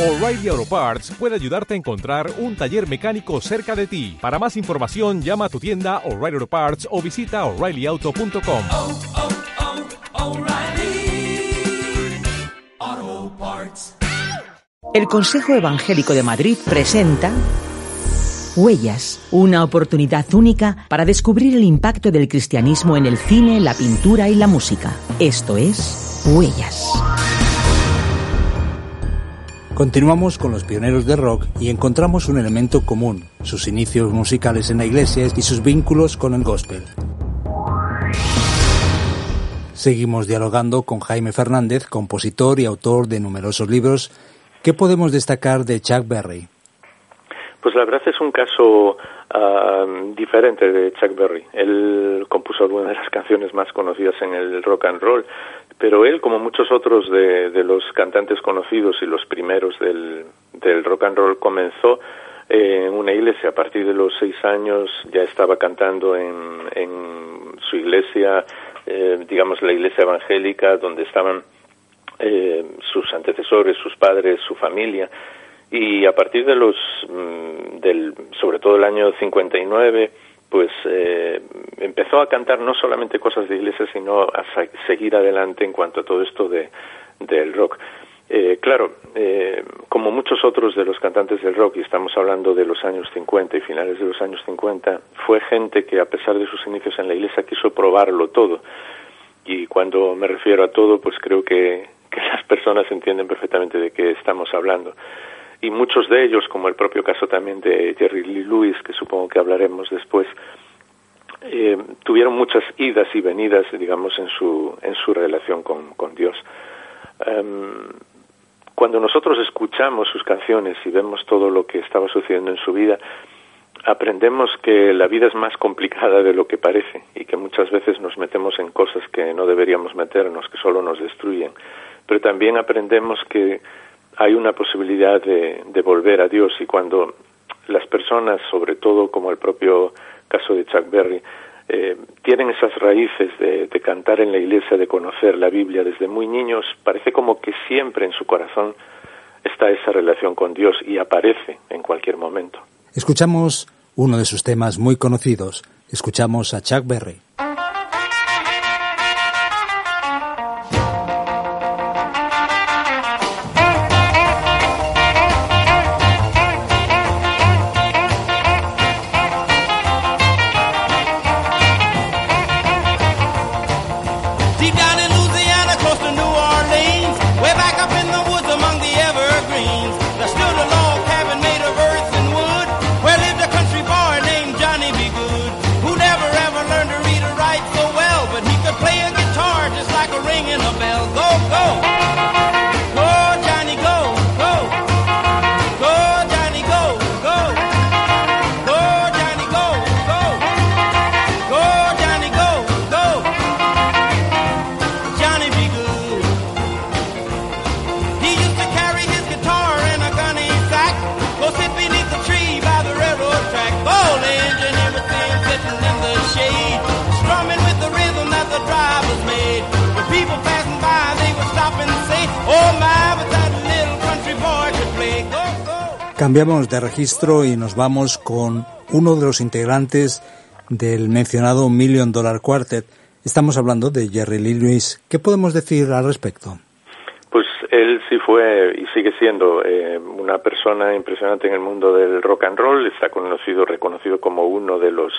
O'Reilly Auto Parts puede ayudarte a encontrar un taller mecánico cerca de ti. Para más información, llama a tu tienda O'Reilly Auto Parts o visita oreillyauto.com. oh, oh, Parts. El Consejo Evangélico de Madrid presenta Huellas, una oportunidad única para descubrir el impacto del cristianismo en el cine, la pintura y la música. Esto es Huellas. Continuamos con los pioneros del rock y encontramos un elemento común, sus inicios musicales en la iglesia y sus vínculos con el gospel. Seguimos dialogando con Jaime Fernández, compositor y autor de numerosos libros. ¿Qué podemos destacar de Chuck Berry? Pues la verdad es un caso uh, diferente de Chuck Berry. Él compuso algunas de las canciones más conocidas en el rock and roll, pero él, como muchos otros de, de los cantantes conocidos y los primeros del, rock and roll, comenzó eh, en una iglesia. A partir de los seis años ya estaba cantando en, en su iglesia, eh, digamos la iglesia evangélica, donde estaban eh, sus antecesores, sus padres, su familia y a partir de los del sobre todo el año 59 pues eh, empezó a cantar no solamente cosas de iglesia sino a seguir adelante en cuanto a todo esto de del rock. Eh, claro eh, como muchos otros de los cantantes del rock y estamos hablando de los años 50 y finales de los años 50 fue gente que a pesar de sus inicios en la iglesia quiso probarlo todo. Y cuando me refiero a todo pues creo que, que las personas entienden perfectamente de qué estamos hablando y muchos de ellos, como el propio caso también de Jerry Lee Lewis, que supongo que hablaremos después, eh, tuvieron muchas idas y venidas, digamos, en su, en su relación con, con Dios. Um, cuando nosotros escuchamos sus canciones y vemos todo lo que estaba sucediendo en su vida, aprendemos que la vida es más complicada de lo que parece y que muchas veces nos metemos en cosas que no deberíamos meternos, que solo nos destruyen. Pero también aprendemos que hay una posibilidad de, de, volver a Dios y cuando las personas, sobre todo como el propio caso de Chuck Berry, eh, tienen esas raíces de, de, cantar en la iglesia, de conocer la Biblia desde muy niños, parece como que siempre en su corazón está esa relación con Dios y aparece en cualquier momento. Escuchamos uno de sus temas muy conocidos. Escuchamos a Chuck Berry. Cambiamos de registro y nos vamos con uno de los integrantes del mencionado Million Dollar Quartet. Estamos hablando de Jerry Lee Lewis. ¿Qué podemos decir al respecto? Pues él sí fue y sigue siendo eh, una persona impresionante en el mundo del rock and roll. Está conocido, reconocido como uno de los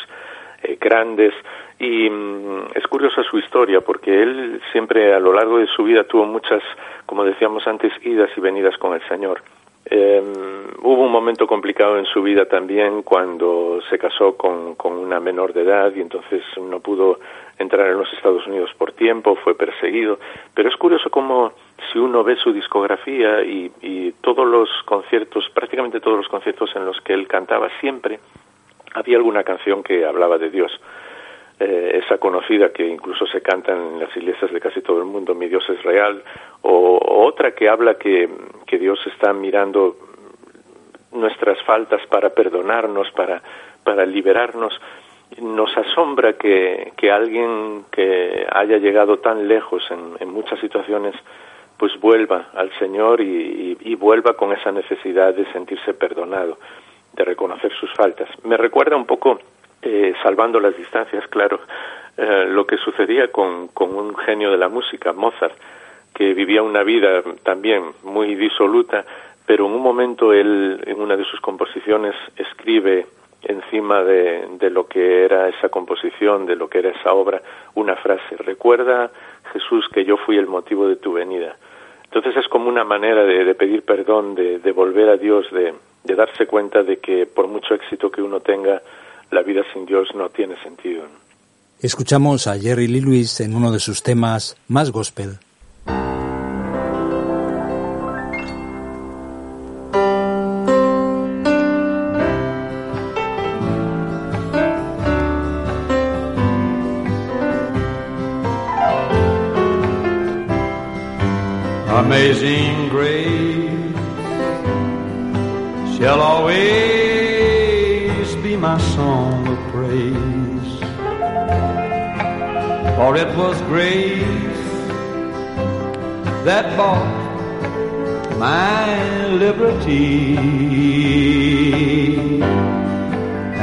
eh, grandes y mm, es curiosa su historia porque él siempre a lo largo de su vida tuvo muchas, como decíamos antes, idas y venidas con el Señor. Eh, hubo un momento complicado en su vida también cuando se casó con, con, una menor de edad y entonces no pudo entrar en los Estados Unidos por tiempo, fue perseguido. Pero es curioso como si uno ve su discografía y, y todos los conciertos, prácticamente todos los conciertos en los que él cantaba siempre, había alguna canción que hablaba de Dios. Eh, esa conocida que incluso se canta en las iglesias de casi todo el mundo, Mi Dios es real, o, otra que habla que, que Dios está mirando nuestras faltas para perdonarnos, para, para liberarnos. Nos asombra que, que alguien que haya llegado tan lejos en, en muchas situaciones pues vuelva al Señor y, y, vuelva con esa necesidad de sentirse perdonado, de reconocer sus faltas. Me recuerda un poco, eh, salvando las distancias, claro, eh, lo que sucedía con, con un genio de la música, Mozart, que vivía una vida también muy disoluta, pero en un momento él, en una de sus composiciones, escribe encima de, de, lo que era esa composición, de lo que era esa obra, una frase. Recuerda, Jesús, que yo fui el motivo de tu venida. Entonces es como una manera de, de pedir perdón, de, de, volver a Dios, de, de darse cuenta de que por mucho éxito que uno tenga, la vida sin Dios no tiene sentido. Escuchamos a Jerry Lee Lewis en uno de sus temas más gospel. Amazing For it was grace that bought my liberty.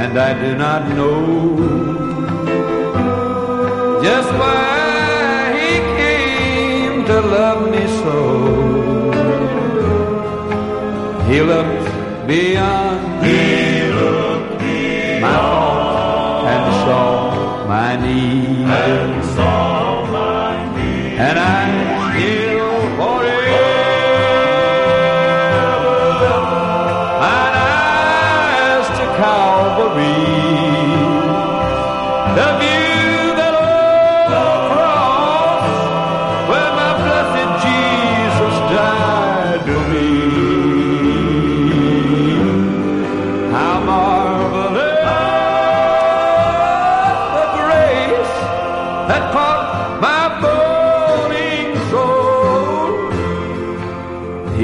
And I do not know just why he came to love me so. He looked beyond he looked beyond my fault and saw my need. And I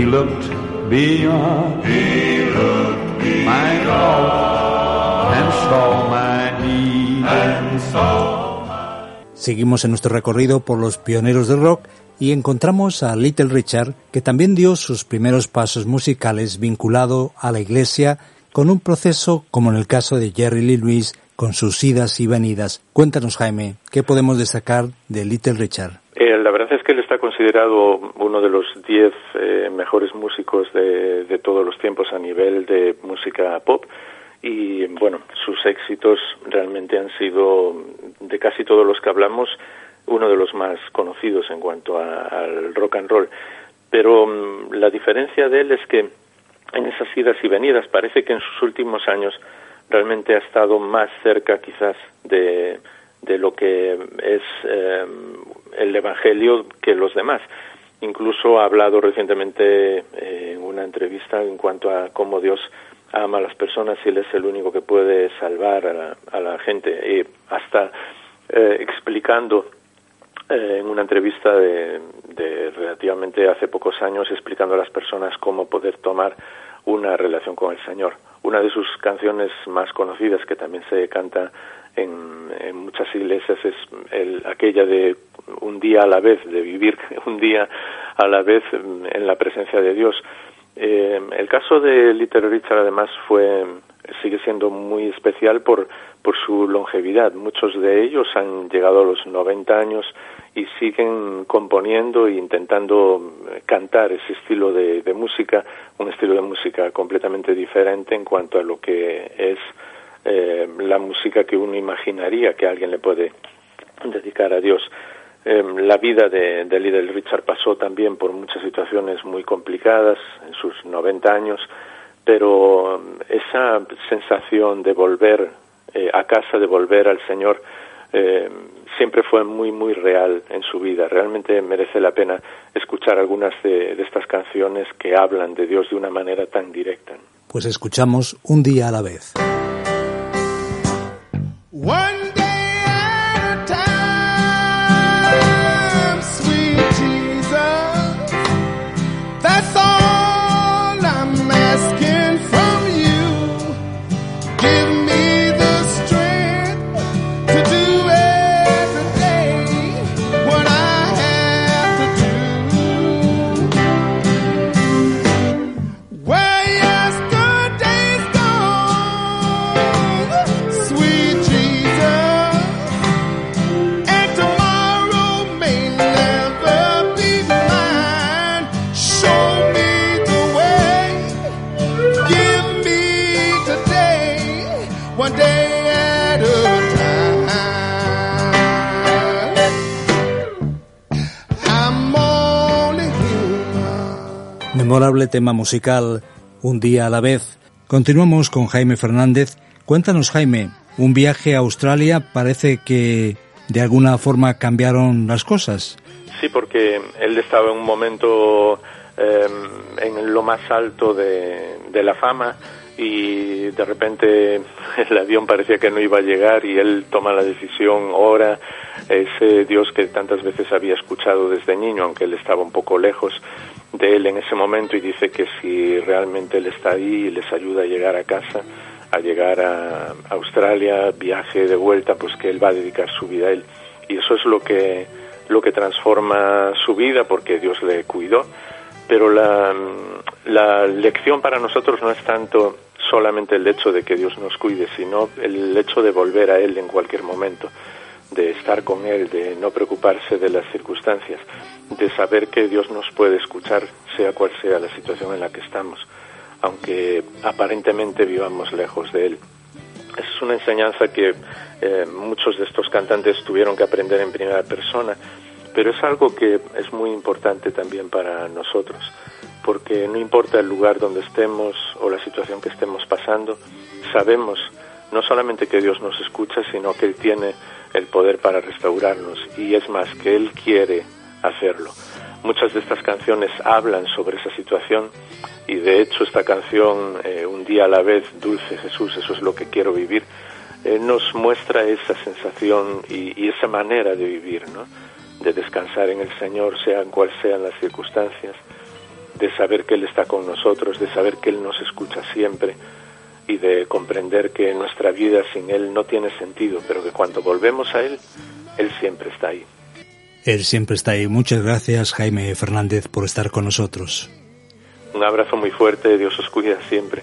He looked beyond, he looked beyond my fault and saw my need and saw Seguimos en nuestro recorrido por los pioneros del rock y encontramos a Little Richard, que también dio sus primeros pasos musicales vinculado a la iglesia con un proceso como en el caso de Jerry Lee Lewis con sus idas y venidas. Cuéntanos, Jaime, ¿qué podemos destacar de Little Richard? Eh, la verdad es que él está considerado uno de los diez eh, mejores músicos de, de todos los tiempos a nivel de música pop y bueno, sus éxitos realmente han sido, de casi todos los que hablamos, uno de los más conocidos en cuanto a, al rock and roll. Pero um, la diferencia de él es que en esas idas y venidas parece que en sus últimos años realmente ha estado más cerca quizás de, de lo que es eh, el Evangelio que los demás. Incluso ha hablado recientemente eh, en una entrevista en cuanto a cómo Dios ama a las personas y Él es el único que puede salvar a la, a la gente. Y hasta eh, explicando eh, en una entrevista de, de, relativamente hace pocos años, explicando a las personas cómo poder tomar una relación con el Señor. Una de sus canciones más conocidas, que también se canta en, muchas iglesias, es el, aquella de un día a la vez, de vivir un día a la vez en la presencia de Dios. Eh, el caso de Little Richard además fue sigue siendo muy especial por por su longevidad. Muchos de ellos han llegado a los 90 años y siguen componiendo e intentando cantar ese estilo de, de música, un estilo de música completamente diferente en cuanto a lo que es eh, la música que uno imaginaría que alguien le puede dedicar a Dios. Eh, la vida de, de Little Richard pasó también por muchas situaciones muy complicadas en sus 90 años, pero esa sensación de volver eh, a casa, de volver al Señor, eh, siempre fue muy, muy real en su vida. Realmente merece la pena escuchar algunas de estas canciones que hablan de Dios de una manera tan directa. Pues escuchamos un día a la vez. One inolvidable tema musical Un día a la vez. Continuamos con Jaime Fernández. Cuéntanos, Jaime, un viaje a Australia parece que de alguna forma cambiaron las cosas. Sí, porque él estaba en un momento eh, en lo más alto de la fama y de repente el avión parecía que no iba a llegar y él toma la decisión, ora, ese Dios que tantas veces había escuchado desde niño, aunque él estaba un poco lejos de él en ese momento y dice que si realmente él está ahí y les ayuda a llegar a casa, a llegar a Australia, viaje de vuelta, pues que él va a dedicar su vida a él. Y eso es lo que, lo que transforma su vida porque Dios le cuidó. Pero la, la lección para nosotros no es tanto solamente el hecho de que Dios nos cuide, sino el hecho de volver a Él en cualquier momento, de estar con Él, de no preocuparse de las circunstancias, de saber que Dios nos puede escuchar, sea cual sea la situación en la que estamos, aunque aparentemente vivamos lejos de Él. Es una enseñanza que eh, muchos de estos cantantes tuvieron que aprender en primera persona, pero es algo que es muy importante también para nosotros porque no importa el lugar donde estemos o la situación que estemos pasando, sabemos no solamente que Dios nos escucha, sino que Él tiene el poder para restaurarnos y es más, que Él quiere hacerlo. Muchas de estas canciones hablan sobre esa situación y de hecho esta canción, eh, Un día a la vez, Dulce Jesús, eso es lo que quiero vivir, eh, nos muestra esa sensación y, esa manera de vivir, ¿no? de descansar en el Señor, sean cuales sean las circunstancias de saber que Él está con nosotros, de saber que Él nos escucha siempre y de comprender que nuestra vida sin Él no tiene sentido, pero que cuando volvemos a Él, Él siempre está ahí. Él siempre está ahí. Muchas gracias, Jaime Fernández, por estar con nosotros. Un abrazo muy fuerte, Dios os cuida siempre.